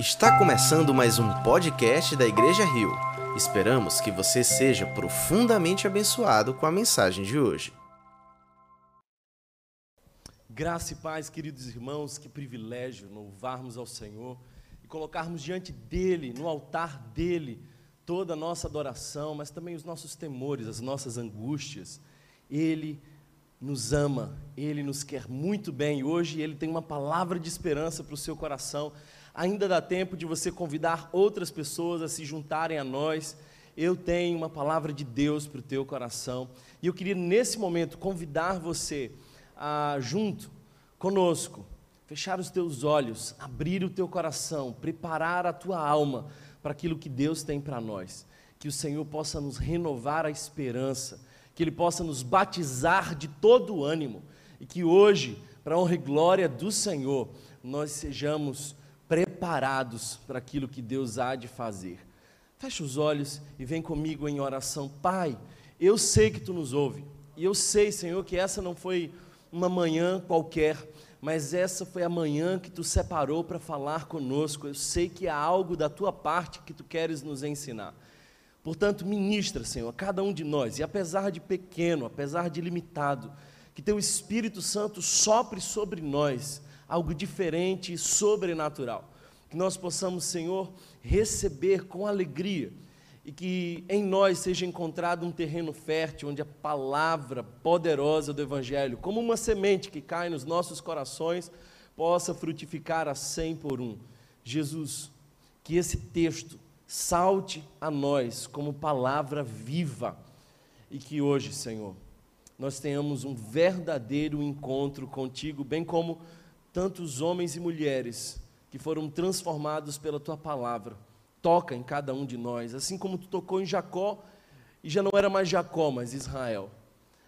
Está começando mais um podcast da Igreja Rio. Esperamos que você seja profundamente abençoado com a mensagem de hoje. Graça e paz, queridos irmãos, que privilégio louvarmos ao Senhor e colocarmos diante dEle, no altar dEle, toda a nossa adoração, mas também os nossos temores, as nossas angústias. Ele nos ama, Ele nos quer muito bem e hoje Ele tem uma palavra de esperança para o seu coração Ainda dá tempo de você convidar outras pessoas a se juntarem a nós. Eu tenho uma palavra de Deus para o teu coração. E eu queria, nesse momento, convidar você a, junto conosco, fechar os teus olhos, abrir o teu coração, preparar a tua alma para aquilo que Deus tem para nós. Que o Senhor possa nos renovar a esperança, que Ele possa nos batizar de todo o ânimo e que hoje, para a honra e glória do Senhor, nós sejamos preparados para aquilo que Deus há de fazer. Feche os olhos e vem comigo em oração. Pai, eu sei que tu nos ouve. E eu sei, Senhor, que essa não foi uma manhã qualquer, mas essa foi a manhã que tu separou para falar conosco. Eu sei que há algo da tua parte que tu queres nos ensinar. Portanto, ministra, Senhor, a cada um de nós, e apesar de pequeno, apesar de limitado, que teu Espírito Santo sopre sobre nós algo diferente e sobrenatural. Que nós possamos, Senhor, receber com alegria e que em nós seja encontrado um terreno fértil onde a palavra poderosa do Evangelho, como uma semente que cai nos nossos corações, possa frutificar a cem por um. Jesus, que esse texto salte a nós como palavra viva e que hoje, Senhor, nós tenhamos um verdadeiro encontro contigo, bem como tantos homens e mulheres que foram transformados pela tua palavra. Toca em cada um de nós, assim como tu tocou em Jacó, e já não era mais Jacó, mas Israel.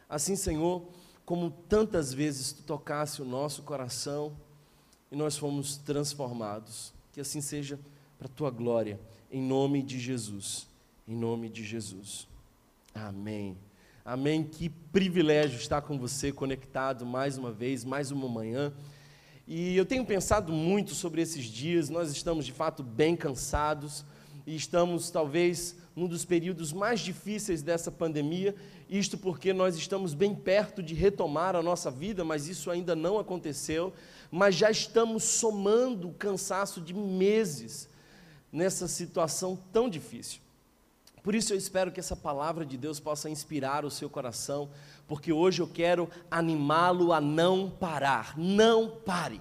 Assim, Senhor, como tantas vezes tu tocasse o nosso coração e nós fomos transformados. Que assim seja para a tua glória, em nome de Jesus. Em nome de Jesus. Amém. Amém. Que privilégio estar com você conectado mais uma vez, mais uma manhã. E eu tenho pensado muito sobre esses dias, nós estamos de fato bem cansados e estamos talvez num dos períodos mais difíceis dessa pandemia, isto porque nós estamos bem perto de retomar a nossa vida, mas isso ainda não aconteceu, mas já estamos somando o cansaço de meses nessa situação tão difícil. Por isso eu espero que essa palavra de Deus possa inspirar o seu coração, porque hoje eu quero animá-lo a não parar. Não pare.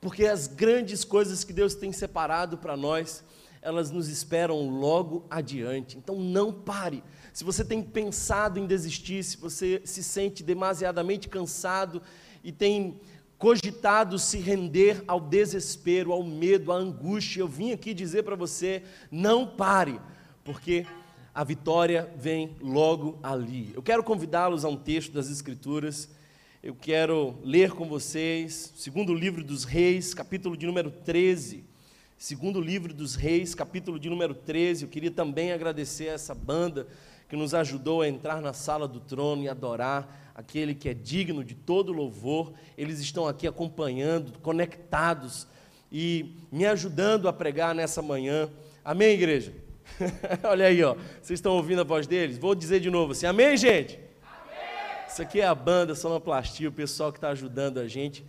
Porque as grandes coisas que Deus tem separado para nós, elas nos esperam logo adiante. Então não pare. Se você tem pensado em desistir, se você se sente demasiadamente cansado e tem cogitado se render ao desespero, ao medo, à angústia, eu vim aqui dizer para você: não pare, porque a vitória vem logo ali. Eu quero convidá-los a um texto das Escrituras. Eu quero ler com vocês, segundo livro dos Reis, capítulo de número 13. Segundo livro dos Reis, capítulo de número 13. Eu queria também agradecer a essa banda que nos ajudou a entrar na sala do trono e adorar aquele que é digno de todo louvor. Eles estão aqui acompanhando, conectados e me ajudando a pregar nessa manhã. Amém, igreja? Olha aí, ó. Vocês estão ouvindo a voz deles? Vou dizer de novo assim: Amém, gente? Amém. Isso aqui é a banda Sonoplastia, o pessoal que está ajudando a gente.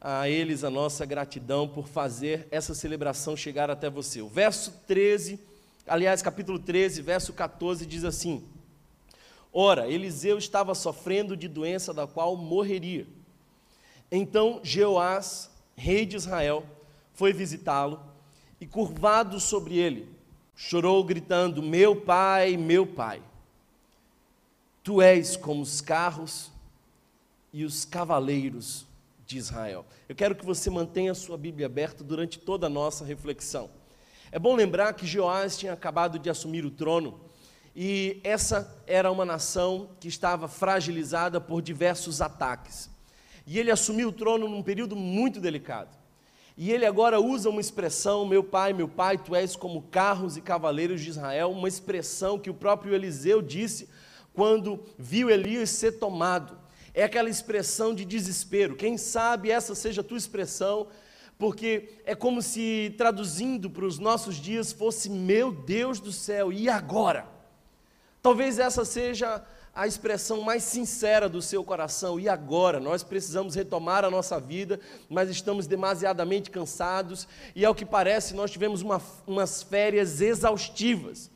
A eles a nossa gratidão por fazer essa celebração chegar até você. O verso 13, aliás, capítulo 13, verso 14 diz assim: Ora, Eliseu estava sofrendo de doença da qual morreria. Então Jeoás, rei de Israel, foi visitá-lo e curvado sobre ele, chorou gritando: Meu pai, meu pai, tu és como os carros e os cavaleiros de Israel. Eu quero que você mantenha a sua Bíblia aberta durante toda a nossa reflexão. É bom lembrar que Joás tinha acabado de assumir o trono e essa era uma nação que estava fragilizada por diversos ataques. E ele assumiu o trono num período muito delicado. E ele agora usa uma expressão, meu pai, meu pai, tu és como carros e cavaleiros de Israel, uma expressão que o próprio Eliseu disse quando viu Elias ser tomado. É aquela expressão de desespero. Quem sabe essa seja a tua expressão porque é como se traduzindo para os nossos dias fosse: Meu Deus do céu, e agora? Talvez essa seja a expressão mais sincera do seu coração. E agora? Nós precisamos retomar a nossa vida, mas estamos demasiadamente cansados e, ao que parece, nós tivemos uma, umas férias exaustivas.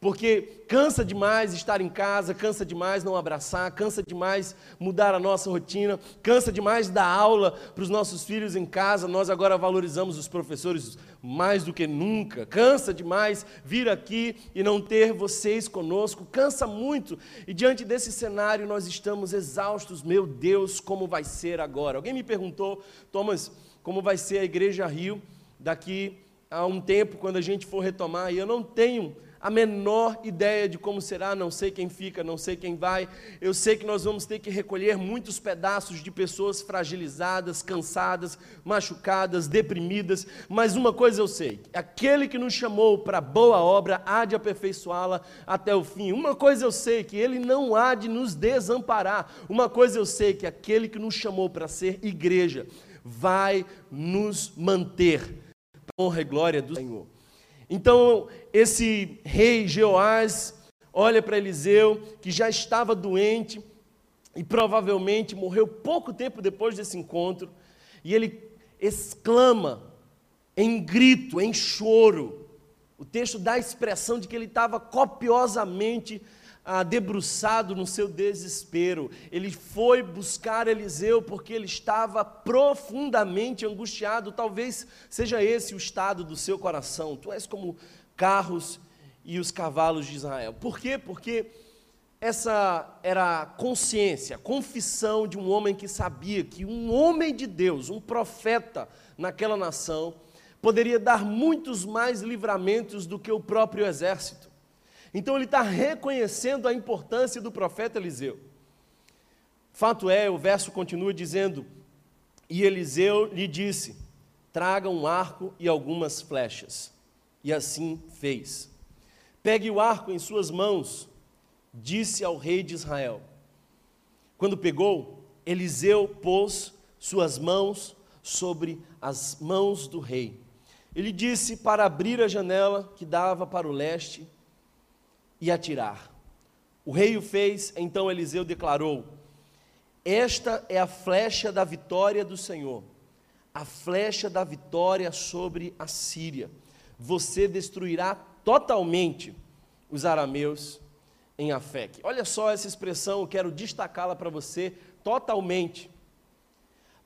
Porque cansa demais estar em casa, cansa demais não abraçar, cansa demais mudar a nossa rotina, cansa demais dar aula para os nossos filhos em casa. Nós agora valorizamos os professores mais do que nunca. Cansa demais vir aqui e não ter vocês conosco, cansa muito. E diante desse cenário nós estamos exaustos. Meu Deus, como vai ser agora? Alguém me perguntou, Thomas, como vai ser a Igreja Rio daqui a um tempo quando a gente for retomar? E eu não tenho a menor ideia de como será, não sei quem fica, não sei quem vai. Eu sei que nós vamos ter que recolher muitos pedaços de pessoas fragilizadas, cansadas, machucadas, deprimidas, mas uma coisa eu sei: aquele que nos chamou para boa obra há de aperfeiçoá-la até o fim. Uma coisa eu sei: que ele não há de nos desamparar. Uma coisa eu sei: que aquele que nos chamou para ser igreja vai nos manter. Para honra e glória do Senhor. Então, esse rei Jeoás olha para Eliseu, que já estava doente e provavelmente morreu pouco tempo depois desse encontro, e ele exclama em grito, em choro. O texto dá a expressão de que ele estava copiosamente ah, debruçado no seu desespero. Ele foi buscar Eliseu porque ele estava profundamente angustiado. Talvez seja esse o estado do seu coração. Tu és como carros e os cavalos de Israel. Por quê? Porque essa era a consciência, a confissão de um homem que sabia que um homem de Deus, um profeta naquela nação, poderia dar muitos mais livramentos do que o próprio exército. Então ele está reconhecendo a importância do profeta Eliseu. Fato é, o verso continua dizendo: E Eliseu lhe disse: Traga um arco e algumas flechas. E assim fez. Pegue o arco em suas mãos, disse ao rei de Israel. Quando pegou, Eliseu pôs suas mãos sobre as mãos do rei. Ele disse para abrir a janela que dava para o leste e atirar. O rei o fez, então Eliseu declarou: Esta é a flecha da vitória do Senhor, a flecha da vitória sobre a Síria. Você destruirá totalmente os arameus em Afec. Olha só essa expressão, eu quero destacá-la para você totalmente.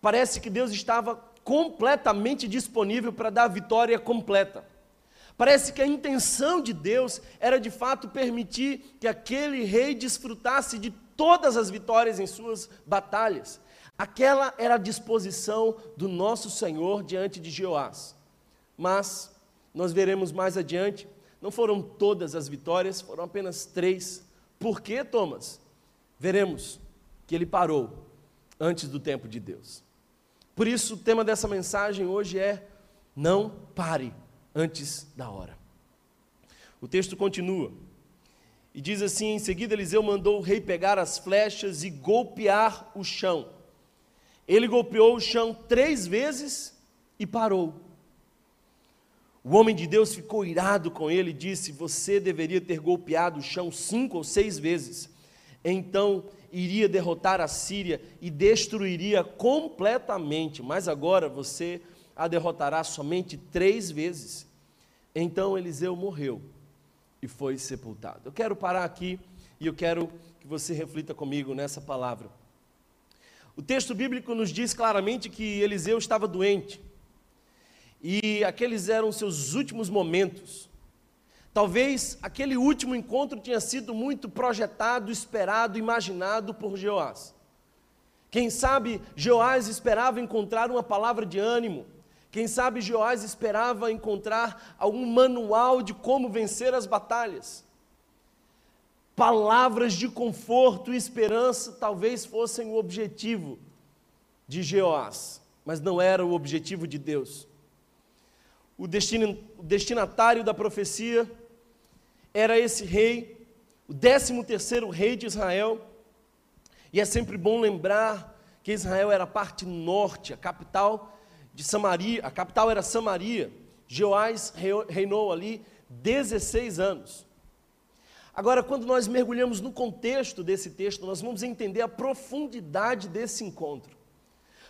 Parece que Deus estava completamente disponível para dar a vitória completa. Parece que a intenção de Deus era de fato permitir que aquele rei desfrutasse de todas as vitórias em suas batalhas. Aquela era a disposição do nosso Senhor diante de Jeoás. Mas, nós veremos mais adiante, não foram todas as vitórias, foram apenas três. Por quê, Thomas? Veremos que ele parou antes do tempo de Deus. Por isso, o tema dessa mensagem hoje é: não pare antes da hora. O texto continua e diz assim: em seguida, Eliseu mandou o rei pegar as flechas e golpear o chão. Ele golpeou o chão três vezes e parou. O homem de Deus ficou irado com ele e disse: Você deveria ter golpeado o chão cinco ou seis vezes. Então iria derrotar a Síria e destruiria completamente. Mas agora você a derrotará somente três vezes. Então Eliseu morreu e foi sepultado. Eu quero parar aqui e eu quero que você reflita comigo nessa palavra. O texto bíblico nos diz claramente que Eliseu estava doente e aqueles eram seus últimos momentos. Talvez aquele último encontro tinha sido muito projetado, esperado, imaginado por Jeoás. Quem sabe Jeoás esperava encontrar uma palavra de ânimo, quem sabe Joás esperava encontrar algum manual de como vencer as batalhas. Palavras de conforto e esperança talvez fossem o objetivo de Jeoás, mas não era o objetivo de Deus. O, o destinatário da profecia era esse rei, o décimo terceiro rei de Israel, e é sempre bom lembrar que Israel era a parte norte, a capital de Samaria, a capital era Samaria. Joás reinou ali 16 anos. Agora, quando nós mergulhamos no contexto desse texto, nós vamos entender a profundidade desse encontro.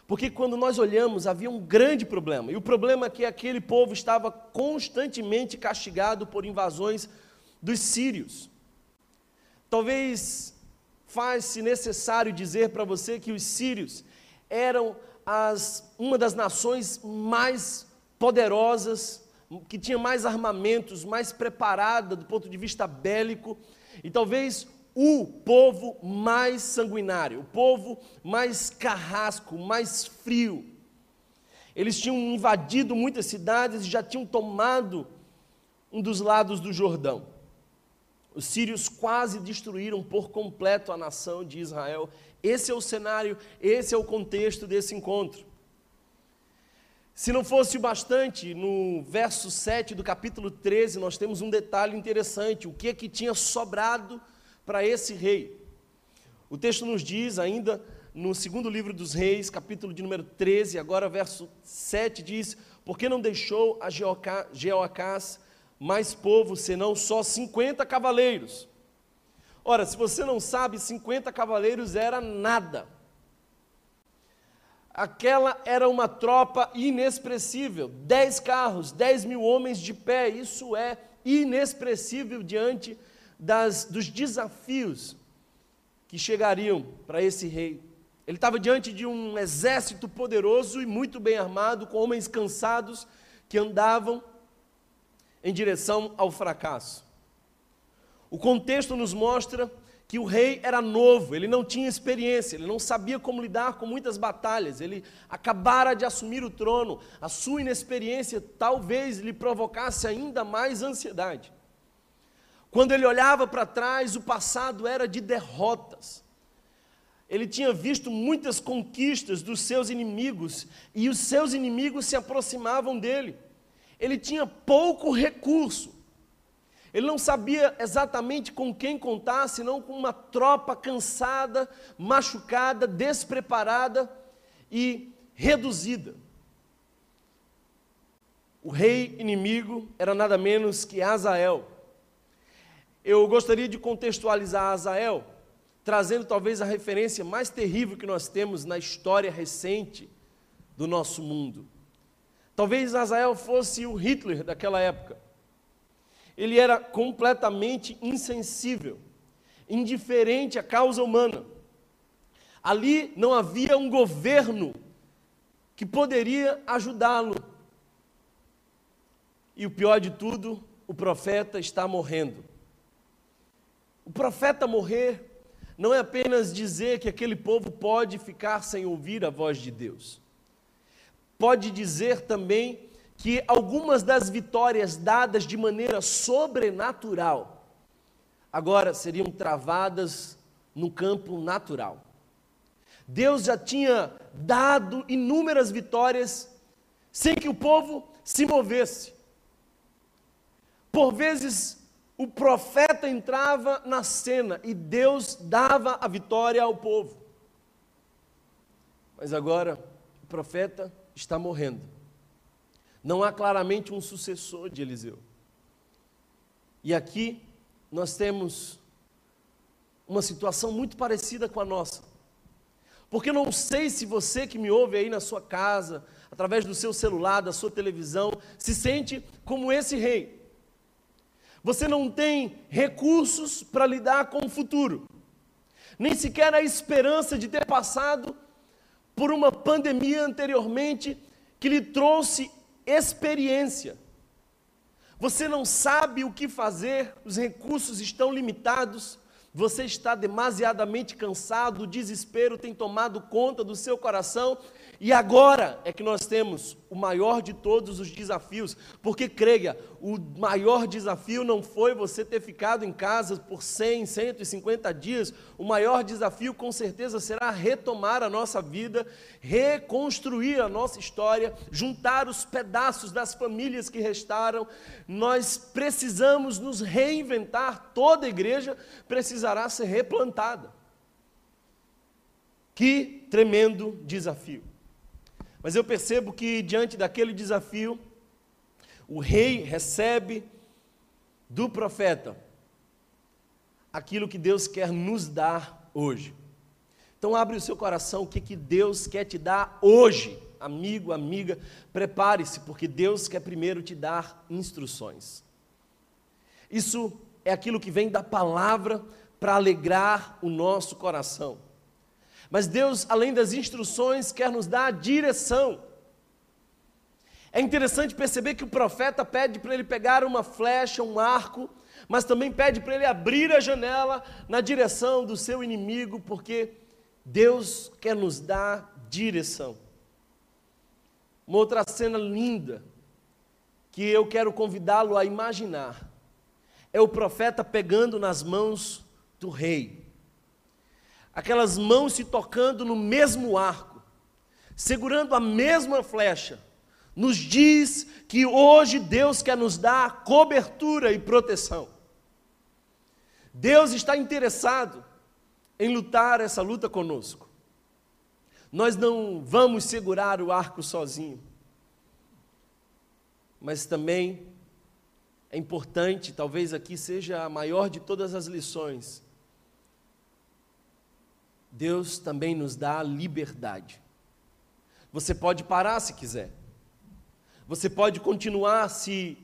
Porque quando nós olhamos, havia um grande problema. E o problema é que aquele povo estava constantemente castigado por invasões dos sírios. Talvez faz-se necessário dizer para você que os sírios eram as, uma das nações mais poderosas, que tinha mais armamentos, mais preparada do ponto de vista bélico, e talvez o povo mais sanguinário, o povo mais carrasco, mais frio. Eles tinham invadido muitas cidades e já tinham tomado um dos lados do Jordão. Os sírios quase destruíram por completo a nação de Israel. Esse é o cenário, esse é o contexto desse encontro. Se não fosse o bastante, no verso 7 do capítulo 13, nós temos um detalhe interessante: o que é que tinha sobrado para esse rei. O texto nos diz ainda no segundo livro dos reis, capítulo de número 13, agora verso 7 diz: Porque não deixou a Jeoacás mais povo, senão só 50 cavaleiros. Ora, se você não sabe, 50 cavaleiros era nada. Aquela era uma tropa inexpressível, 10 carros, 10 mil homens de pé, isso é inexpressível diante das, dos desafios que chegariam para esse rei. Ele estava diante de um exército poderoso e muito bem armado, com homens cansados que andavam em direção ao fracasso. O contexto nos mostra que o rei era novo, ele não tinha experiência, ele não sabia como lidar com muitas batalhas, ele acabara de assumir o trono, a sua inexperiência talvez lhe provocasse ainda mais ansiedade. Quando ele olhava para trás, o passado era de derrotas. Ele tinha visto muitas conquistas dos seus inimigos e os seus inimigos se aproximavam dele. Ele tinha pouco recurso. Ele não sabia exatamente com quem contar, senão com uma tropa cansada, machucada, despreparada e reduzida. O rei inimigo era nada menos que Azael. Eu gostaria de contextualizar Azael, trazendo talvez a referência mais terrível que nós temos na história recente do nosso mundo. Talvez Azael fosse o Hitler daquela época. Ele era completamente insensível, indiferente à causa humana. Ali não havia um governo que poderia ajudá-lo. E o pior de tudo, o profeta está morrendo. O profeta morrer não é apenas dizer que aquele povo pode ficar sem ouvir a voz de Deus. Pode dizer também que algumas das vitórias dadas de maneira sobrenatural agora seriam travadas no campo natural. Deus já tinha dado inúmeras vitórias sem que o povo se movesse. Por vezes o profeta entrava na cena e Deus dava a vitória ao povo. Mas agora o profeta está morrendo. Não há claramente um sucessor de Eliseu. E aqui nós temos uma situação muito parecida com a nossa. Porque não sei se você que me ouve aí na sua casa, através do seu celular, da sua televisão, se sente como esse rei você não tem recursos para lidar com o futuro, nem sequer a esperança de ter passado por uma pandemia anteriormente que lhe trouxe experiência. Você não sabe o que fazer, os recursos estão limitados, você está demasiadamente cansado, o desespero tem tomado conta do seu coração e agora é que nós temos o maior de todos os desafios, porque creia, o maior desafio não foi você ter ficado em casa por 100, 150 dias, o maior desafio com certeza será retomar a nossa vida, reconstruir a nossa história, juntar os pedaços das famílias que restaram. Nós precisamos nos reinventar, toda igreja precisará ser replantada. Que tremendo desafio. Mas eu percebo que diante daquele desafio, o rei recebe do profeta aquilo que Deus quer nos dar hoje. Então abre o seu coração, o que, que Deus quer te dar hoje. Amigo, amiga, prepare-se, porque Deus quer primeiro te dar instruções. Isso é aquilo que vem da palavra para alegrar o nosso coração. Mas Deus, além das instruções, quer nos dar a direção. É interessante perceber que o profeta pede para ele pegar uma flecha, um arco, mas também pede para ele abrir a janela na direção do seu inimigo, porque Deus quer nos dar direção. Uma outra cena linda que eu quero convidá-lo a imaginar é o profeta pegando nas mãos do rei aquelas mãos se tocando no mesmo arco, segurando a mesma flecha, nos diz que hoje Deus quer nos dar cobertura e proteção. Deus está interessado em lutar essa luta conosco. Nós não vamos segurar o arco sozinho. Mas também é importante, talvez aqui seja a maior de todas as lições, Deus também nos dá liberdade. Você pode parar se quiser. Você pode continuar se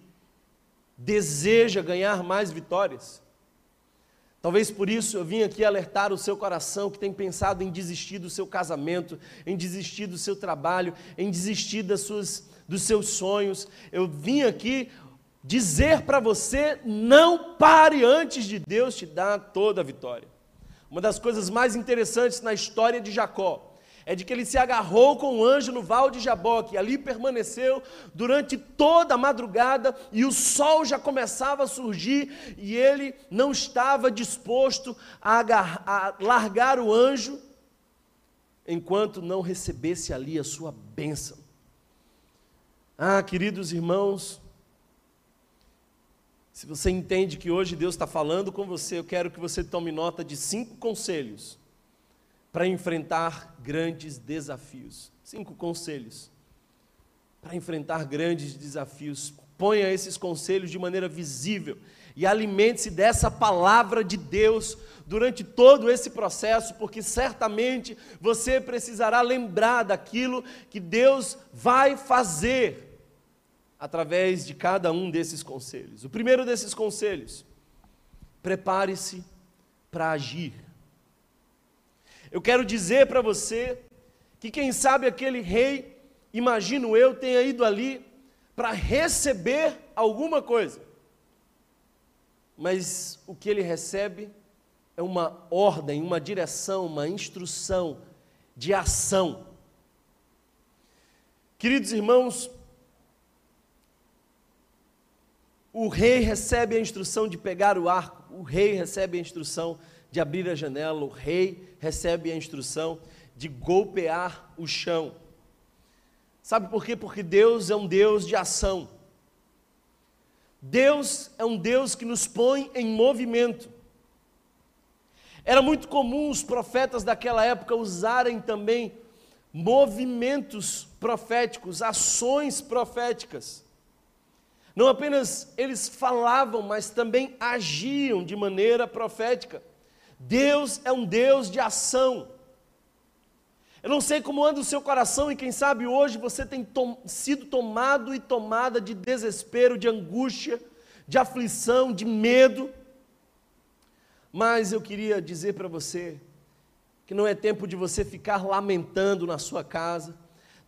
deseja ganhar mais vitórias. Talvez por isso eu vim aqui alertar o seu coração que tem pensado em desistir do seu casamento, em desistir do seu trabalho, em desistir das suas, dos seus sonhos. Eu vim aqui dizer para você: não pare antes de Deus te dar toda a vitória. Uma das coisas mais interessantes na história de Jacó é de que ele se agarrou com o anjo no val de Jaboque, e ali permaneceu durante toda a madrugada, e o sol já começava a surgir, e ele não estava disposto a, agarrar, a largar o anjo, enquanto não recebesse ali a sua bênção. Ah, queridos irmãos, se você entende que hoje Deus está falando com você, eu quero que você tome nota de cinco conselhos para enfrentar grandes desafios. Cinco conselhos para enfrentar grandes desafios. Ponha esses conselhos de maneira visível e alimente-se dessa palavra de Deus durante todo esse processo, porque certamente você precisará lembrar daquilo que Deus vai fazer através de cada um desses conselhos. O primeiro desses conselhos, prepare-se para agir. Eu quero dizer para você que, quem sabe, aquele rei, imagino eu, tenha ido ali para receber alguma coisa, mas o que ele recebe é uma ordem, uma direção, uma instrução de ação. Queridos irmãos, O rei recebe a instrução de pegar o arco, o rei recebe a instrução de abrir a janela, o rei recebe a instrução de golpear o chão. Sabe por quê? Porque Deus é um Deus de ação. Deus é um Deus que nos põe em movimento. Era muito comum os profetas daquela época usarem também movimentos proféticos, ações proféticas. Não apenas eles falavam, mas também agiam de maneira profética. Deus é um Deus de ação. Eu não sei como anda o seu coração e quem sabe hoje você tem tom, sido tomado e tomada de desespero, de angústia, de aflição, de medo. Mas eu queria dizer para você que não é tempo de você ficar lamentando na sua casa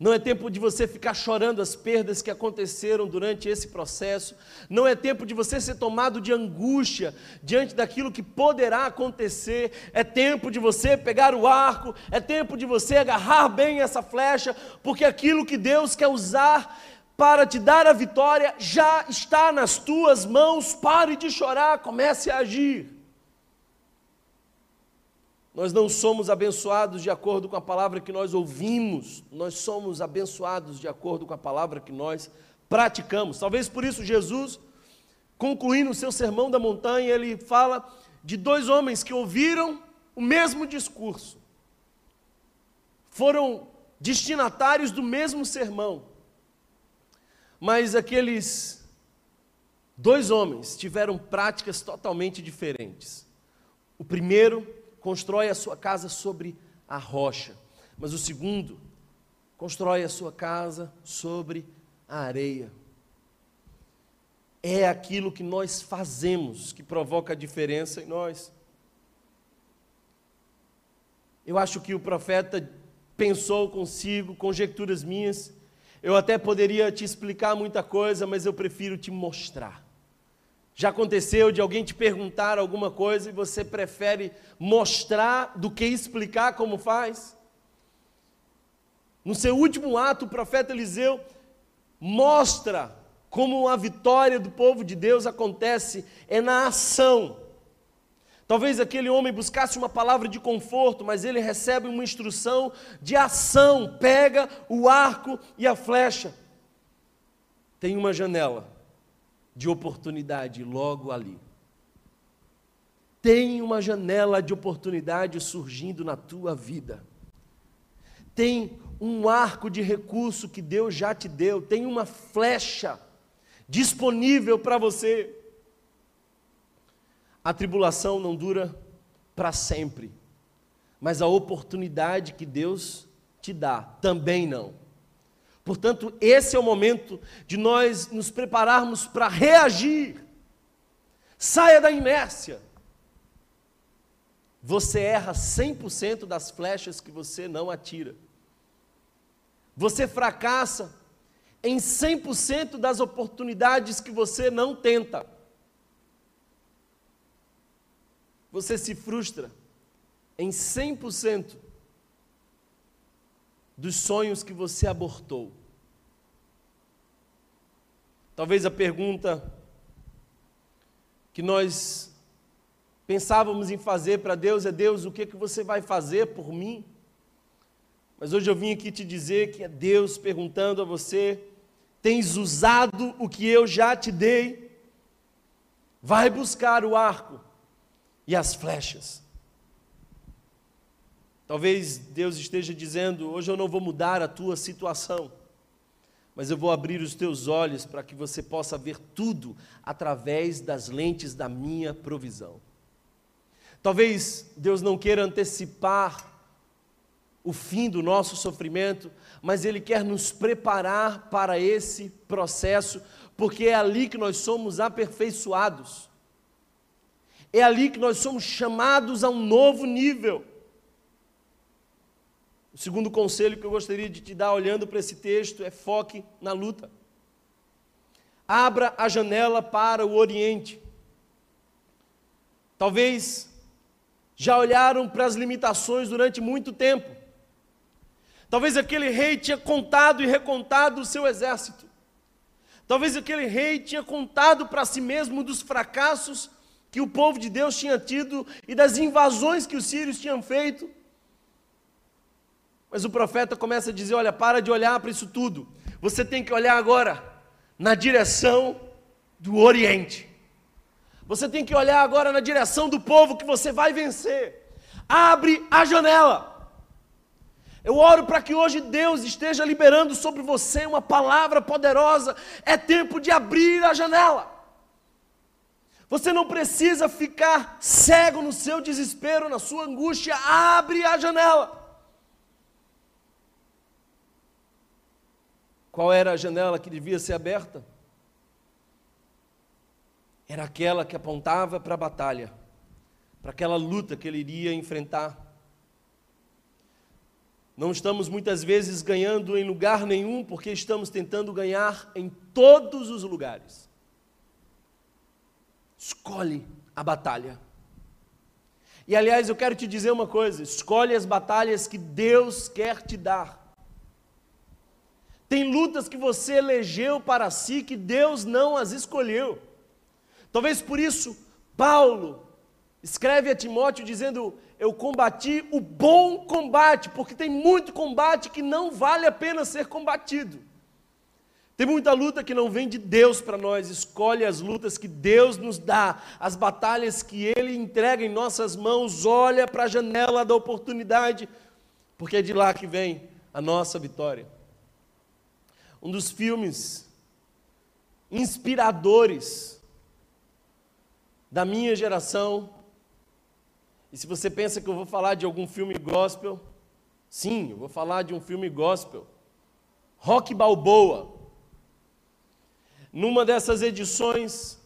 não é tempo de você ficar chorando as perdas que aconteceram durante esse processo. Não é tempo de você ser tomado de angústia diante daquilo que poderá acontecer. É tempo de você pegar o arco, é tempo de você agarrar bem essa flecha, porque aquilo que Deus quer usar para te dar a vitória já está nas tuas mãos. Pare de chorar, comece a agir. Nós não somos abençoados de acordo com a palavra que nós ouvimos, nós somos abençoados de acordo com a palavra que nós praticamos. Talvez por isso Jesus, concluindo o seu sermão da montanha, ele fala de dois homens que ouviram o mesmo discurso. Foram destinatários do mesmo sermão. Mas aqueles dois homens tiveram práticas totalmente diferentes. O primeiro constrói a sua casa sobre a rocha, mas o segundo constrói a sua casa sobre a areia. É aquilo que nós fazemos que provoca a diferença em nós. Eu acho que o profeta pensou consigo, conjecturas minhas. Eu até poderia te explicar muita coisa, mas eu prefiro te mostrar. Já aconteceu de alguém te perguntar alguma coisa e você prefere mostrar do que explicar como faz? No seu último ato, o profeta Eliseu mostra como a vitória do povo de Deus acontece é na ação. Talvez aquele homem buscasse uma palavra de conforto, mas ele recebe uma instrução de ação. Pega o arco e a flecha. Tem uma janela de oportunidade logo ali. Tem uma janela de oportunidade surgindo na tua vida. Tem um arco de recurso que Deus já te deu. Tem uma flecha disponível para você. A tribulação não dura para sempre, mas a oportunidade que Deus te dá também não. Portanto, esse é o momento de nós nos prepararmos para reagir. Saia da inércia. Você erra 100% das flechas que você não atira. Você fracassa em 100% das oportunidades que você não tenta. você se frustra em 100% dos sonhos que você abortou. Talvez a pergunta que nós pensávamos em fazer para Deus é: Deus, o que, que você vai fazer por mim? Mas hoje eu vim aqui te dizer que é Deus perguntando a você: tens usado o que eu já te dei? Vai buscar o arco e as flechas. Talvez Deus esteja dizendo: hoje eu não vou mudar a tua situação, mas eu vou abrir os teus olhos para que você possa ver tudo através das lentes da minha provisão. Talvez Deus não queira antecipar o fim do nosso sofrimento, mas Ele quer nos preparar para esse processo, porque é ali que nós somos aperfeiçoados. É ali que nós somos chamados a um novo nível. O segundo conselho que eu gostaria de te dar olhando para esse texto é foque na luta. Abra a janela para o Oriente. Talvez já olharam para as limitações durante muito tempo. Talvez aquele rei tinha contado e recontado o seu exército. Talvez aquele rei tinha contado para si mesmo dos fracassos que o povo de Deus tinha tido e das invasões que os sírios tinham feito. Mas o profeta começa a dizer: olha, para de olhar para isso tudo. Você tem que olhar agora na direção do Oriente. Você tem que olhar agora na direção do povo que você vai vencer. Abre a janela. Eu oro para que hoje Deus esteja liberando sobre você uma palavra poderosa. É tempo de abrir a janela. Você não precisa ficar cego no seu desespero, na sua angústia. Abre a janela. Qual era a janela que devia ser aberta? Era aquela que apontava para a batalha, para aquela luta que ele iria enfrentar. Não estamos muitas vezes ganhando em lugar nenhum, porque estamos tentando ganhar em todos os lugares. Escolhe a batalha. E aliás, eu quero te dizer uma coisa: escolhe as batalhas que Deus quer te dar. Tem lutas que você elegeu para si que Deus não as escolheu. Talvez por isso, Paulo escreve a Timóteo dizendo: Eu combati o bom combate, porque tem muito combate que não vale a pena ser combatido. Tem muita luta que não vem de Deus para nós, escolhe as lutas que Deus nos dá, as batalhas que Ele entrega em nossas mãos, olha para a janela da oportunidade, porque é de lá que vem a nossa vitória. Um dos filmes inspiradores da minha geração. E se você pensa que eu vou falar de algum filme gospel, sim, eu vou falar de um filme gospel. Rock Balboa. Numa dessas edições,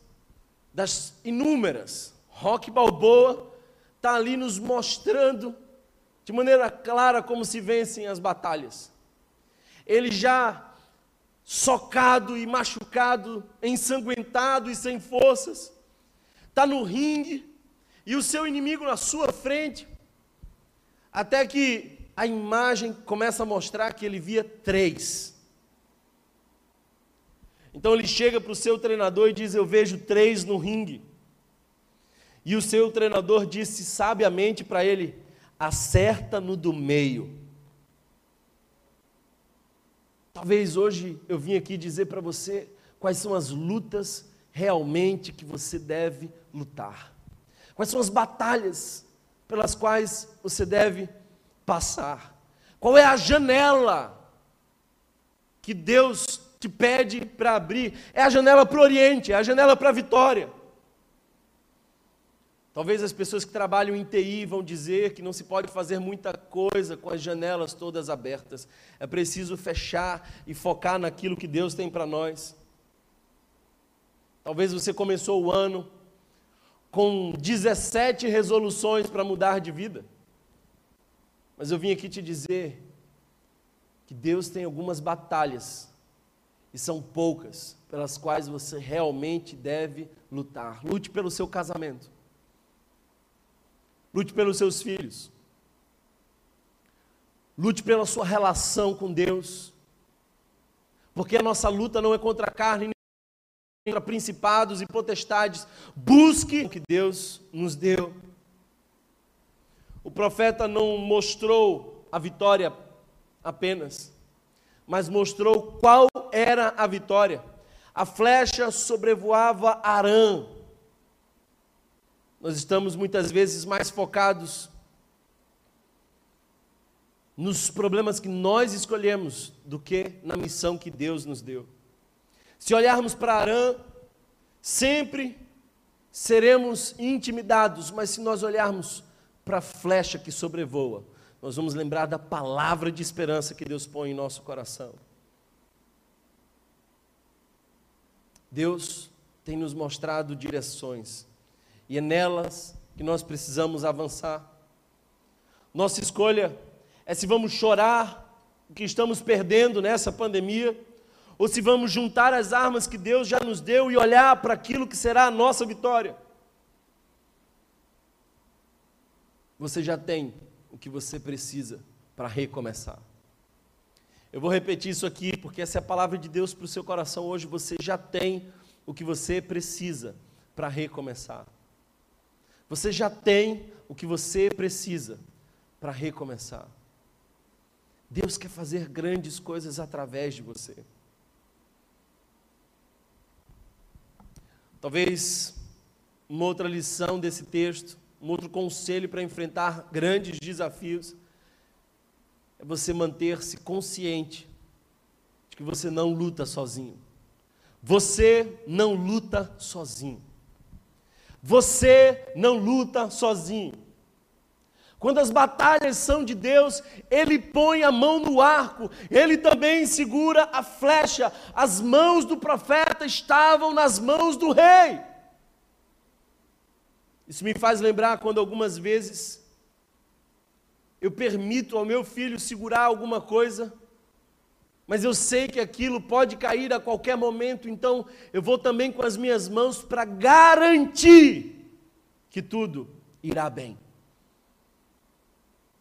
das inúmeras, Rock Balboa está ali nos mostrando de maneira clara como se vencem as batalhas. Ele já socado e machucado, ensanguentado e sem forças, está no ringue e o seu inimigo na sua frente, até que a imagem começa a mostrar que ele via três. Então ele chega para o seu treinador e diz: Eu vejo três no ringue. E o seu treinador disse sabiamente para ele: Acerta no do meio. Talvez hoje eu vim aqui dizer para você quais são as lutas realmente que você deve lutar. Quais são as batalhas pelas quais você deve passar. Qual é a janela que Deus te pede para abrir? É a janela para o Oriente, é a janela para a vitória. Talvez as pessoas que trabalham em TI vão dizer que não se pode fazer muita coisa com as janelas todas abertas. É preciso fechar e focar naquilo que Deus tem para nós. Talvez você começou o ano com 17 resoluções para mudar de vida. Mas eu vim aqui te dizer que Deus tem algumas batalhas, e são poucas, pelas quais você realmente deve lutar. Lute pelo seu casamento. Lute pelos seus filhos. Lute pela sua relação com Deus. Porque a nossa luta não é contra a carne, nem contra principados e potestades. Busque o que Deus nos deu. O profeta não mostrou a vitória apenas, mas mostrou qual era a vitória. A flecha sobrevoava Arã, nós estamos muitas vezes mais focados nos problemas que nós escolhemos do que na missão que Deus nos deu. Se olharmos para Arã, sempre seremos intimidados, mas se nós olharmos para a flecha que sobrevoa, nós vamos lembrar da palavra de esperança que Deus põe em nosso coração. Deus tem nos mostrado direções e é nelas que nós precisamos avançar. Nossa escolha é se vamos chorar o que estamos perdendo nessa pandemia, ou se vamos juntar as armas que Deus já nos deu e olhar para aquilo que será a nossa vitória. Você já tem o que você precisa para recomeçar. Eu vou repetir isso aqui, porque essa é a palavra de Deus para o seu coração hoje. Você já tem o que você precisa para recomeçar. Você já tem o que você precisa para recomeçar. Deus quer fazer grandes coisas através de você. Talvez uma outra lição desse texto, um outro conselho para enfrentar grandes desafios, é você manter-se consciente de que você não luta sozinho. Você não luta sozinho. Você não luta sozinho. Quando as batalhas são de Deus, Ele põe a mão no arco, Ele também segura a flecha. As mãos do profeta estavam nas mãos do rei. Isso me faz lembrar quando algumas vezes eu permito ao meu filho segurar alguma coisa mas eu sei que aquilo pode cair a qualquer momento, então eu vou também com as minhas mãos para garantir que tudo irá bem.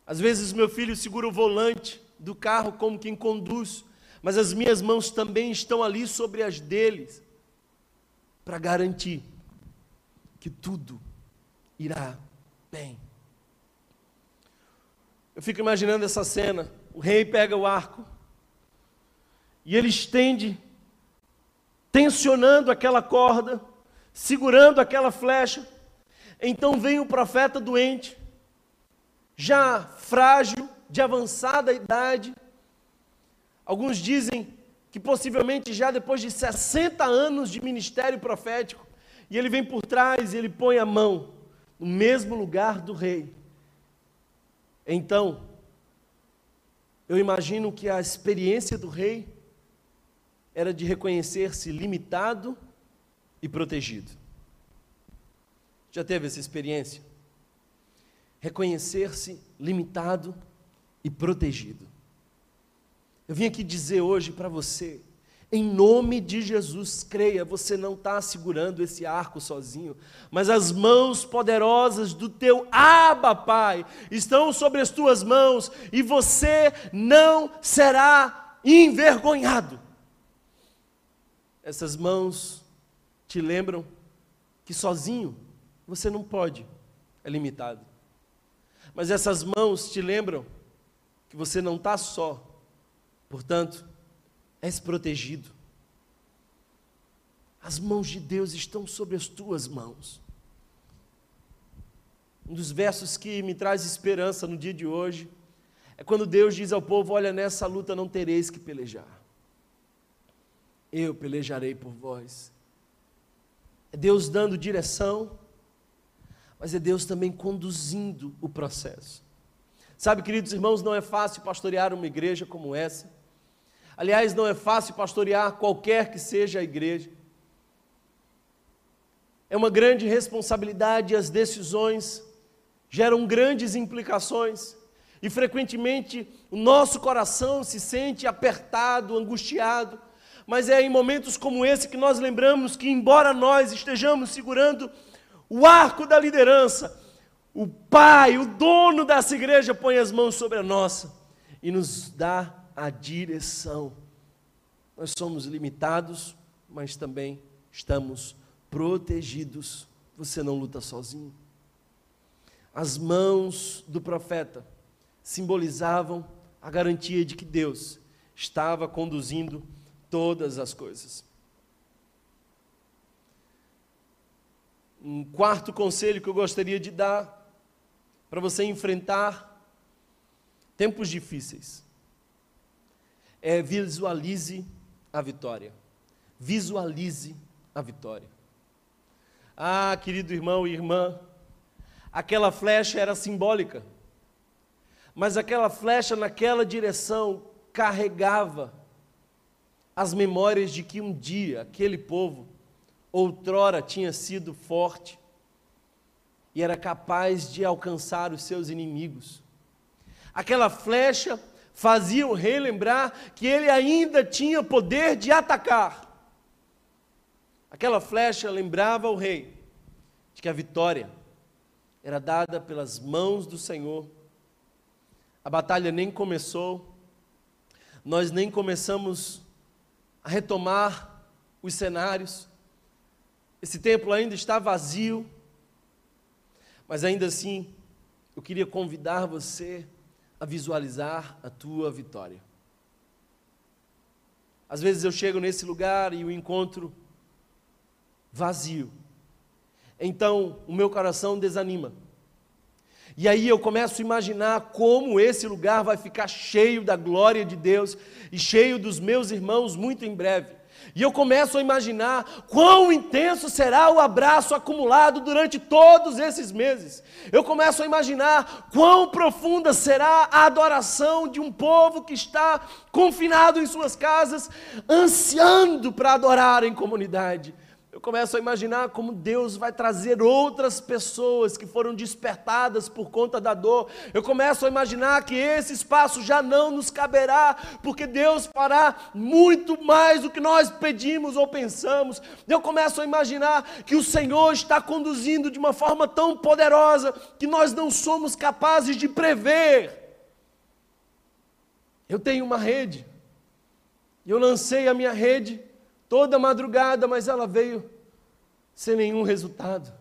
Às vezes meu filho segura o volante do carro como quem conduz, mas as minhas mãos também estão ali sobre as deles para garantir que tudo irá bem. Eu fico imaginando essa cena: o rei pega o arco, e ele estende, tensionando aquela corda, segurando aquela flecha. Então vem o profeta doente, já frágil, de avançada idade, Alguns dizem que possivelmente já depois de 60 anos de ministério profético, e ele vem por trás e ele põe a mão no mesmo lugar do rei. Então, eu imagino que a experiência do rei era de reconhecer-se limitado e protegido. Já teve essa experiência? Reconhecer-se limitado e protegido. Eu vim aqui dizer hoje para você, em nome de Jesus, creia, você não está segurando esse arco sozinho, mas as mãos poderosas do teu Abba, Pai, estão sobre as tuas mãos e você não será envergonhado. Essas mãos te lembram que sozinho você não pode, é limitado. Mas essas mãos te lembram que você não está só, portanto, és protegido. As mãos de Deus estão sobre as tuas mãos. Um dos versos que me traz esperança no dia de hoje é quando Deus diz ao povo: Olha, nessa luta não tereis que pelejar. Eu pelejarei por vós. É Deus dando direção, mas é Deus também conduzindo o processo. Sabe, queridos irmãos, não é fácil pastorear uma igreja como essa. Aliás, não é fácil pastorear qualquer que seja a igreja. É uma grande responsabilidade e as decisões geram grandes implicações. E frequentemente o nosso coração se sente apertado, angustiado. Mas é em momentos como esse que nós lembramos que, embora nós estejamos segurando o arco da liderança, o Pai, o dono dessa igreja, põe as mãos sobre a nossa e nos dá a direção. Nós somos limitados, mas também estamos protegidos. Você não luta sozinho. As mãos do profeta simbolizavam a garantia de que Deus estava conduzindo todas as coisas. Um quarto conselho que eu gostaria de dar para você enfrentar tempos difíceis é visualize a vitória. Visualize a vitória. Ah, querido irmão e irmã, aquela flecha era simbólica, mas aquela flecha naquela direção carregava as memórias de que um dia aquele povo, outrora, tinha sido forte e era capaz de alcançar os seus inimigos. Aquela flecha fazia o rei lembrar que ele ainda tinha poder de atacar. Aquela flecha lembrava o rei de que a vitória era dada pelas mãos do Senhor. A batalha nem começou, nós nem começamos a retomar os cenários. Esse templo ainda está vazio, mas ainda assim, eu queria convidar você a visualizar a tua vitória. Às vezes eu chego nesse lugar e o encontro vazio. Então o meu coração desanima. E aí eu começo a imaginar como esse lugar vai ficar cheio da glória de Deus e cheio dos meus irmãos muito em breve. E eu começo a imaginar quão intenso será o abraço acumulado durante todos esses meses. Eu começo a imaginar quão profunda será a adoração de um povo que está confinado em suas casas, ansiando para adorar em comunidade. Eu começo a imaginar como Deus vai trazer outras pessoas que foram despertadas por conta da dor. Eu começo a imaginar que esse espaço já não nos caberá, porque Deus fará muito mais do que nós pedimos ou pensamos. Eu começo a imaginar que o Senhor está conduzindo de uma forma tão poderosa que nós não somos capazes de prever. Eu tenho uma rede. Eu lancei a minha rede toda madrugada, mas ela veio sem nenhum resultado.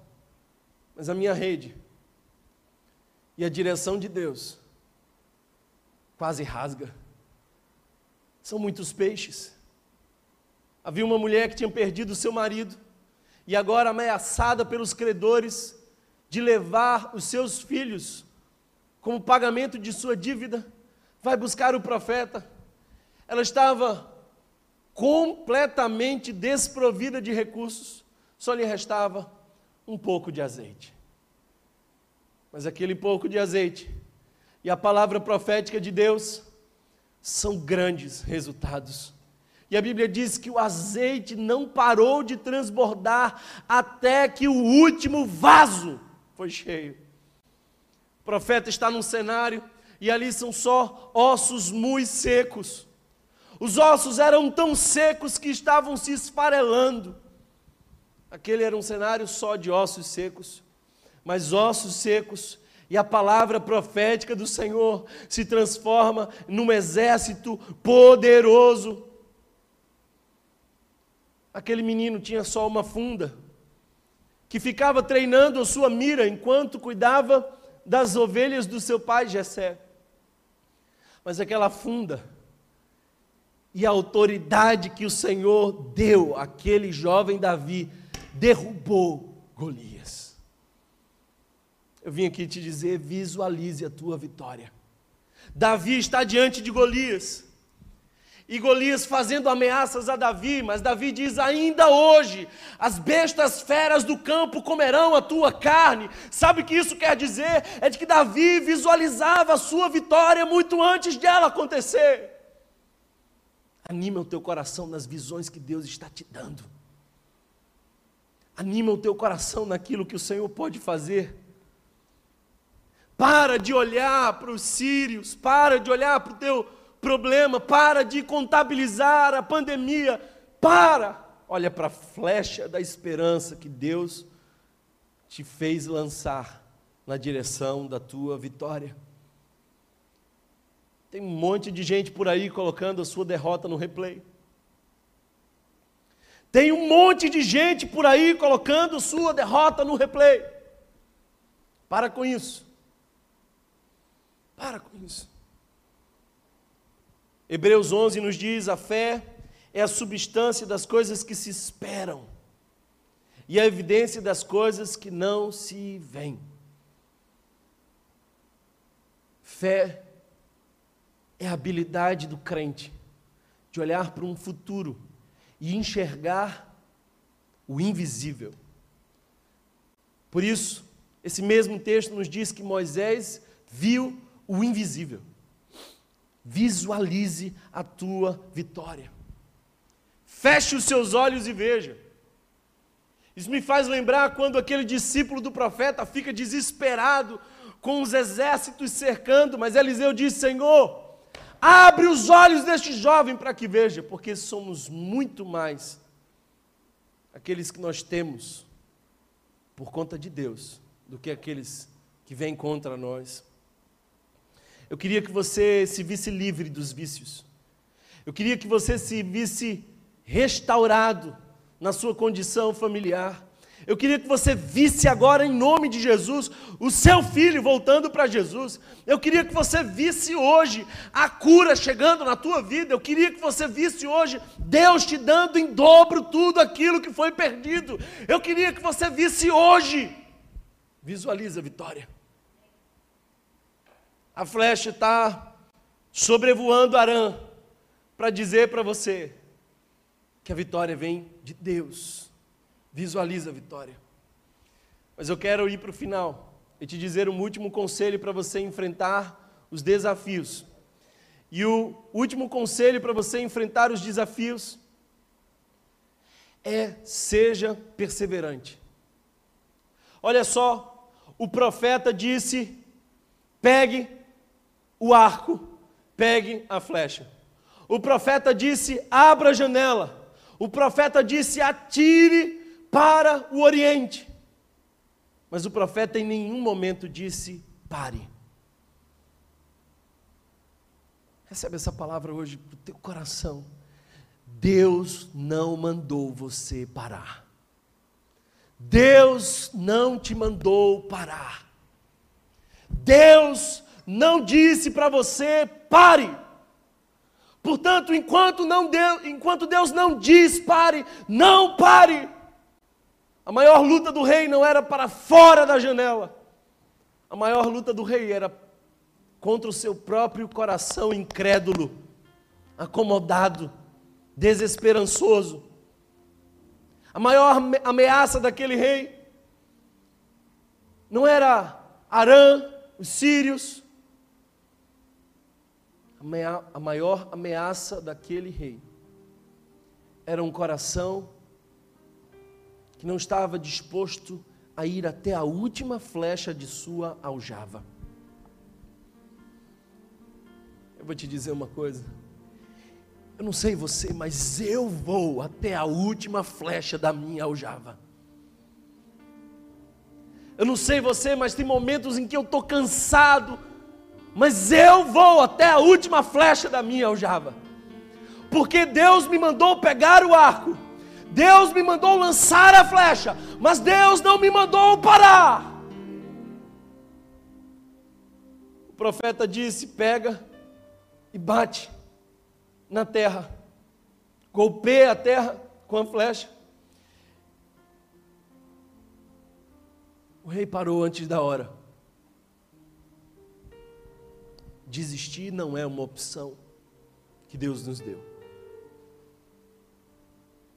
Mas a minha rede e a direção de Deus quase rasga. São muitos peixes. Havia uma mulher que tinha perdido seu marido e agora ameaçada pelos credores de levar os seus filhos como pagamento de sua dívida, vai buscar o profeta ela estava completamente desprovida de recursos, só lhe restava um pouco de azeite. Mas aquele pouco de azeite e a palavra profética de Deus são grandes resultados. E a Bíblia diz que o azeite não parou de transbordar até que o último vaso foi cheio. O profeta está num cenário e ali são só ossos muito secos. Os ossos eram tão secos que estavam se esfarelando. Aquele era um cenário só de ossos secos, mas ossos secos e a palavra profética do Senhor se transforma num exército poderoso. Aquele menino tinha só uma funda, que ficava treinando a sua mira enquanto cuidava das ovelhas do seu pai Jessé. Mas aquela funda e a autoridade que o Senhor deu àquele jovem Davi derrubou Golias. Eu vim aqui te dizer: visualize a tua vitória. Davi está diante de Golias. E Golias fazendo ameaças a Davi, mas Davi diz: ainda hoje as bestas feras do campo comerão a tua carne. Sabe o que isso quer dizer? É de que Davi visualizava a sua vitória muito antes dela acontecer. Anima o teu coração nas visões que Deus está te dando. Anima o teu coração naquilo que o Senhor pode fazer. Para de olhar para os sírios, para de olhar para o teu problema, para de contabilizar a pandemia, para. Olha para a flecha da esperança que Deus te fez lançar na direção da tua vitória. Tem um monte de gente por aí colocando a sua derrota no replay. Tem um monte de gente por aí colocando sua derrota no replay. Para com isso. Para com isso. Hebreus 11 nos diz: a fé é a substância das coisas que se esperam e a evidência das coisas que não se veem. Fé é a habilidade do crente de olhar para um futuro e enxergar o invisível. Por isso, esse mesmo texto nos diz que Moisés viu o invisível. Visualize a tua vitória. Feche os seus olhos e veja. Isso me faz lembrar quando aquele discípulo do profeta fica desesperado com os exércitos cercando, mas Eliseu diz: Senhor, Abre os olhos deste jovem para que veja, porque somos muito mais aqueles que nós temos por conta de Deus do que aqueles que vêm contra nós. Eu queria que você se visse livre dos vícios. Eu queria que você se visse restaurado na sua condição familiar. Eu queria que você visse agora, em nome de Jesus, o seu filho voltando para Jesus. Eu queria que você visse hoje a cura chegando na tua vida. Eu queria que você visse hoje Deus te dando em dobro tudo aquilo que foi perdido. Eu queria que você visse hoje. Visualiza a vitória. A flecha está sobrevoando Arã para dizer para você que a vitória vem de Deus visualiza a vitória. Mas eu quero ir para o final e te dizer um último conselho para você enfrentar os desafios. E o último conselho para você enfrentar os desafios é seja perseverante. Olha só, o profeta disse: pegue o arco, pegue a flecha. O profeta disse: abra a janela. O profeta disse: atire para o Oriente. Mas o profeta em nenhum momento disse: pare. Recebe essa palavra hoje para o teu coração. Deus não mandou você parar. Deus não te mandou parar. Deus não disse para você pare. Portanto, enquanto, não Deus, enquanto Deus não diz pare, não pare. A maior luta do rei não era para fora da janela. A maior luta do rei era contra o seu próprio coração incrédulo. acomodado, desesperançoso. A maior ameaça daquele rei não era Arã, os sírios. A maior ameaça daquele rei era um coração que não estava disposto a ir até a última flecha de sua aljava. Eu vou te dizer uma coisa. Eu não sei você, mas eu vou até a última flecha da minha aljava. Eu não sei você, mas tem momentos em que eu estou cansado, mas eu vou até a última flecha da minha aljava. Porque Deus me mandou pegar o arco, Deus me mandou lançar a flecha, mas Deus não me mandou parar. O profeta disse: pega e bate na terra, golpeia a terra com a flecha. O rei parou antes da hora. Desistir não é uma opção que Deus nos deu.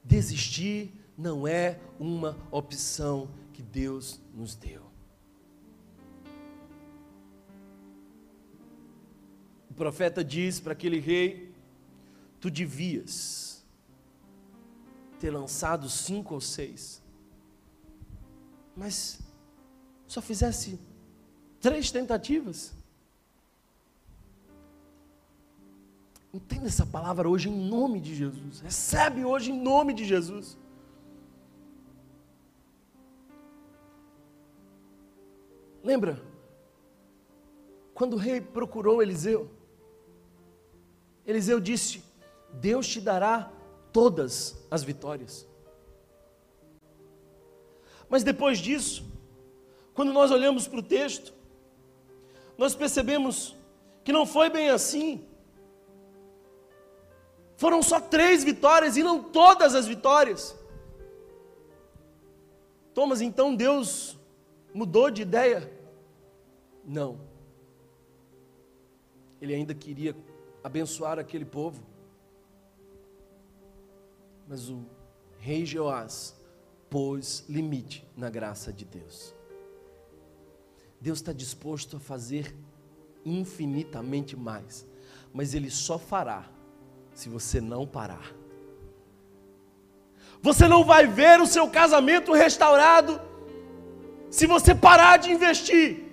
Desistir não é uma opção que Deus nos deu. profeta diz para aquele rei: Tu devias ter lançado cinco ou seis, mas só fizesse três tentativas. Entenda essa palavra hoje em nome de Jesus. Recebe hoje em nome de Jesus. Lembra? Quando o rei procurou Eliseu, Eliseu disse: Deus te dará todas as vitórias. Mas depois disso, quando nós olhamos para o texto, nós percebemos que não foi bem assim. Foram só três vitórias e não todas as vitórias. Thomas, então Deus mudou de ideia? Não. Ele ainda queria abençoar aquele povo. Mas o rei Joás pôs limite na graça de Deus. Deus está disposto a fazer infinitamente mais, mas Ele só fará se você não parar. Você não vai ver o seu casamento restaurado se você parar de investir.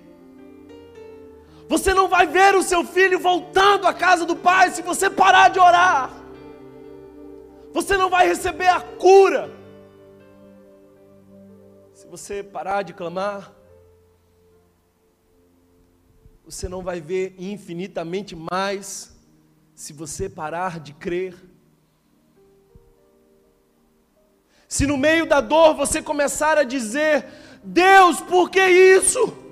Você não vai ver o seu filho voltando à casa do pai se você parar de orar. Você não vai receber a cura se você parar de clamar. Você não vai ver infinitamente mais se você parar de crer. Se no meio da dor você começar a dizer: Deus, por que isso?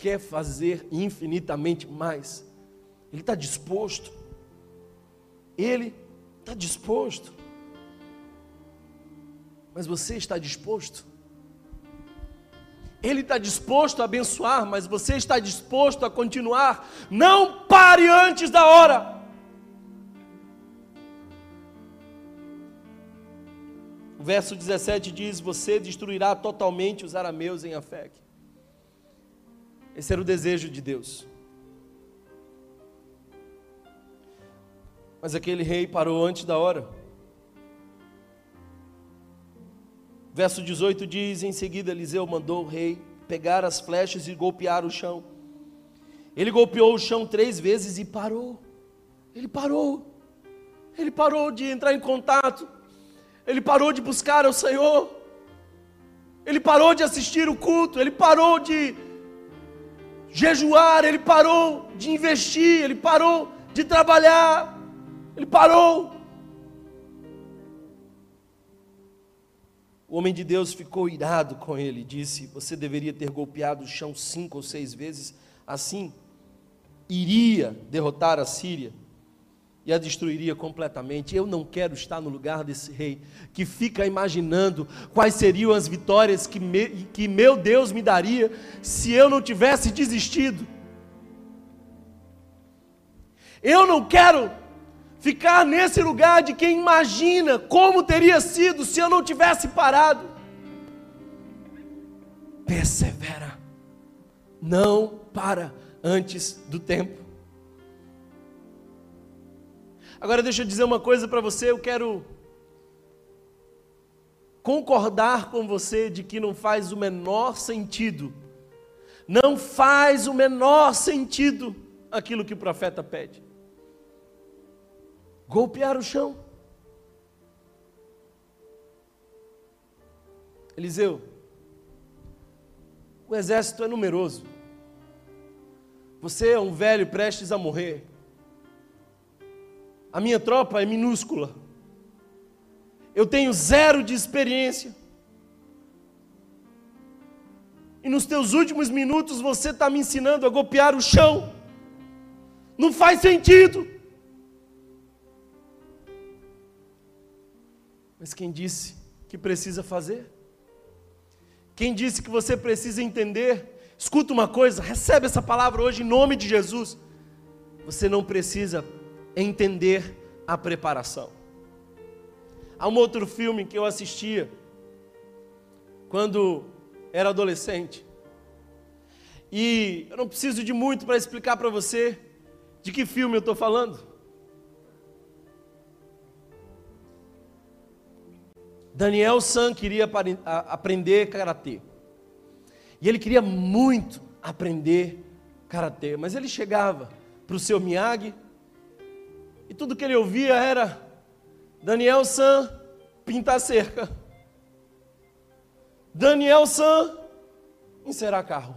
quer fazer infinitamente mais. Ele está disposto. Ele está disposto. Mas você está disposto? Ele está disposto a abençoar, mas você está disposto a continuar? Não pare antes da hora. O verso 17 diz: Você destruirá totalmente os arameus em Afec. Esse era o desejo de Deus. Mas aquele rei parou antes da hora. Verso 18 diz: Em seguida, Eliseu mandou o rei pegar as flechas e golpear o chão. Ele golpeou o chão três vezes e parou. Ele parou. Ele parou de entrar em contato. Ele parou de buscar o Senhor. Ele parou de assistir o culto. Ele parou de jejuar, ele parou de investir, ele parou de trabalhar, ele parou. O homem de Deus ficou irado com ele, disse: Você deveria ter golpeado o chão cinco ou seis vezes, assim iria derrotar a Síria e a destruiria completamente. Eu não quero estar no lugar desse rei que fica imaginando quais seriam as vitórias que, me, que meu Deus me daria se eu não tivesse desistido. Eu não quero ficar nesse lugar de quem imagina como teria sido se eu não tivesse parado. Persevera, não para antes do tempo. Agora deixa eu dizer uma coisa para você, eu quero concordar com você de que não faz o menor sentido, não faz o menor sentido aquilo que o profeta pede. Golpear o chão. Eliseu, o exército é numeroso. Você é um velho prestes a morrer. A minha tropa é minúscula. Eu tenho zero de experiência. E nos teus últimos minutos você está me ensinando a golpear o chão. Não faz sentido. Mas quem disse que precisa fazer? Quem disse que você precisa entender? Escuta uma coisa, recebe essa palavra hoje em nome de Jesus. Você não precisa entender a preparação. Há um outro filme que eu assistia quando era adolescente. E eu não preciso de muito para explicar para você de que filme eu estou falando. Daniel San queria aprender karatê. E ele queria muito aprender karatê, mas ele chegava para o seu Miyagi e tudo que ele ouvia era Daniel San pintar cerca. Daniel San encerar carro.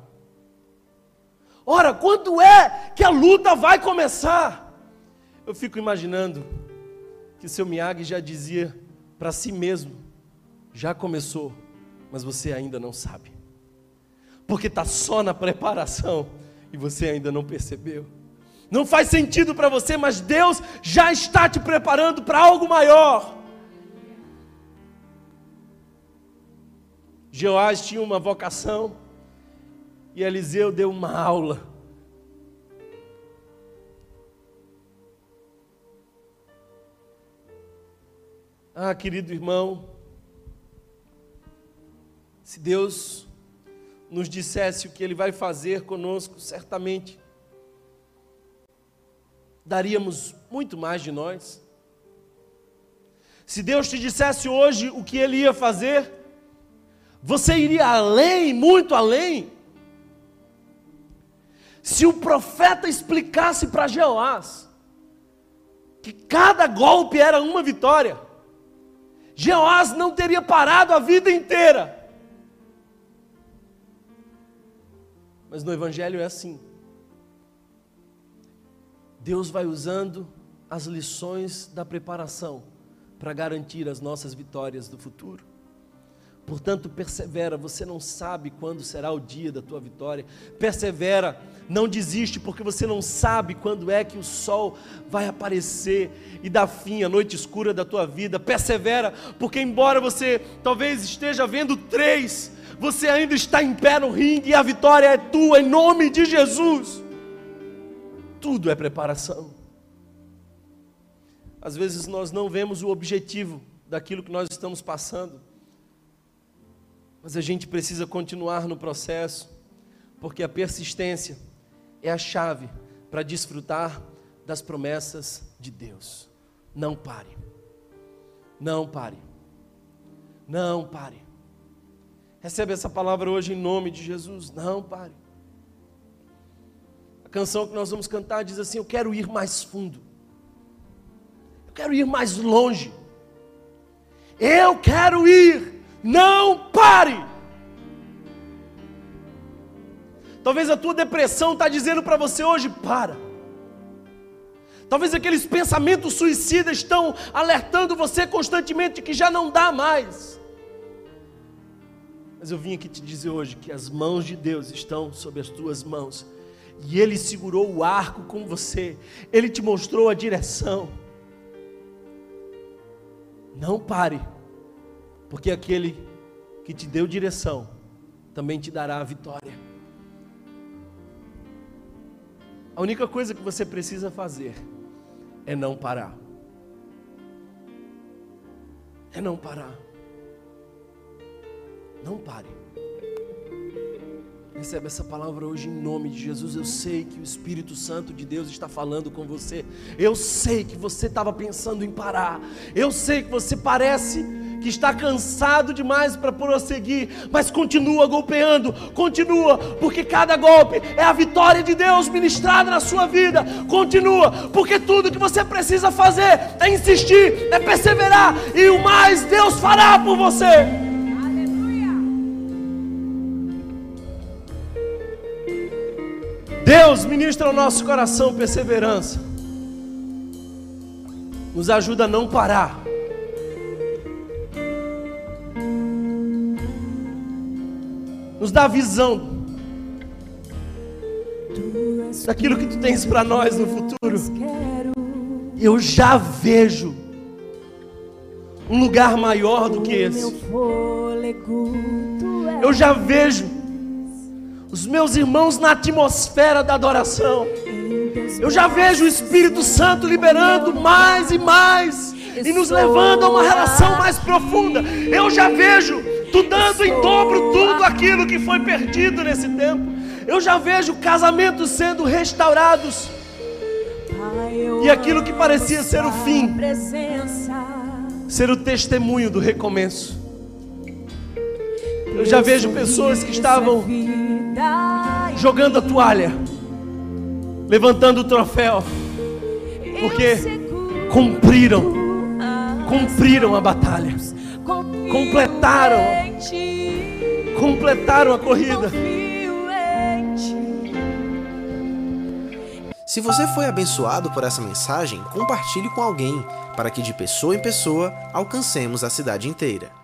Ora, quando é que a luta vai começar? Eu fico imaginando que seu Miyagi já dizia para si mesmo: já começou, mas você ainda não sabe, porque está só na preparação e você ainda não percebeu não faz sentido para você, mas Deus já está te preparando para algo maior. Jeoás tinha uma vocação e Eliseu deu uma aula. Ah, querido irmão, se Deus nos dissesse o que Ele vai fazer conosco, certamente daríamos muito mais de nós. Se Deus te dissesse hoje o que Ele ia fazer, você iria além, muito além. Se o profeta explicasse para Jeoás que cada golpe era uma vitória, Jeoás não teria parado a vida inteira. Mas no Evangelho é assim. Deus vai usando as lições da preparação para garantir as nossas vitórias do futuro. Portanto, persevera, você não sabe quando será o dia da tua vitória. Persevera, não desiste, porque você não sabe quando é que o sol vai aparecer e dar fim à noite escura da tua vida. Persevera, porque embora você talvez esteja vendo três, você ainda está em pé no ringue e a vitória é tua em nome de Jesus tudo é preparação. Às vezes nós não vemos o objetivo daquilo que nós estamos passando, mas a gente precisa continuar no processo, porque a persistência é a chave para desfrutar das promessas de Deus. Não pare, não pare, não pare. Recebe essa palavra hoje em nome de Jesus. Não pare canção que nós vamos cantar diz assim: Eu quero ir mais fundo, eu quero ir mais longe, eu quero ir, não pare. Talvez a tua depressão está dizendo para você hoje: para. Talvez aqueles pensamentos suicidas estão alertando você constantemente que já não dá mais. Mas eu vim aqui te dizer hoje que as mãos de Deus estão sobre as tuas mãos e Ele segurou o arco com você, Ele te mostrou a direção. Não pare, porque aquele que te deu direção também te dará a vitória. A única coisa que você precisa fazer é não parar. É não parar. Não pare. Recebe essa palavra hoje em nome de Jesus. Eu sei que o Espírito Santo de Deus está falando com você. Eu sei que você estava pensando em parar. Eu sei que você parece que está cansado demais para prosseguir, mas continua golpeando, continua, porque cada golpe é a vitória de Deus ministrada na sua vida. Continua, porque tudo que você precisa fazer é insistir, é perseverar, e o mais Deus fará por você. Deus ministra ao nosso coração perseverança, nos ajuda a não parar. Nos dá visão daquilo que tu tens para nós no futuro. Eu já vejo um lugar maior do que esse. Eu já vejo os meus irmãos na atmosfera da adoração. Eu já vejo o Espírito Santo liberando mais e mais e nos levando a uma relação mais profunda. Eu já vejo tu dando em dobro tudo aquilo que foi perdido nesse tempo. Eu já vejo casamentos sendo restaurados. E aquilo que parecia ser o fim, ser o testemunho do recomeço. Eu já vejo pessoas que estavam jogando a toalha, levantando o troféu, porque cumpriram, cumpriram a batalha, completaram, completaram a corrida. Se você foi abençoado por essa mensagem, compartilhe com alguém, para que de pessoa em pessoa alcancemos a cidade inteira.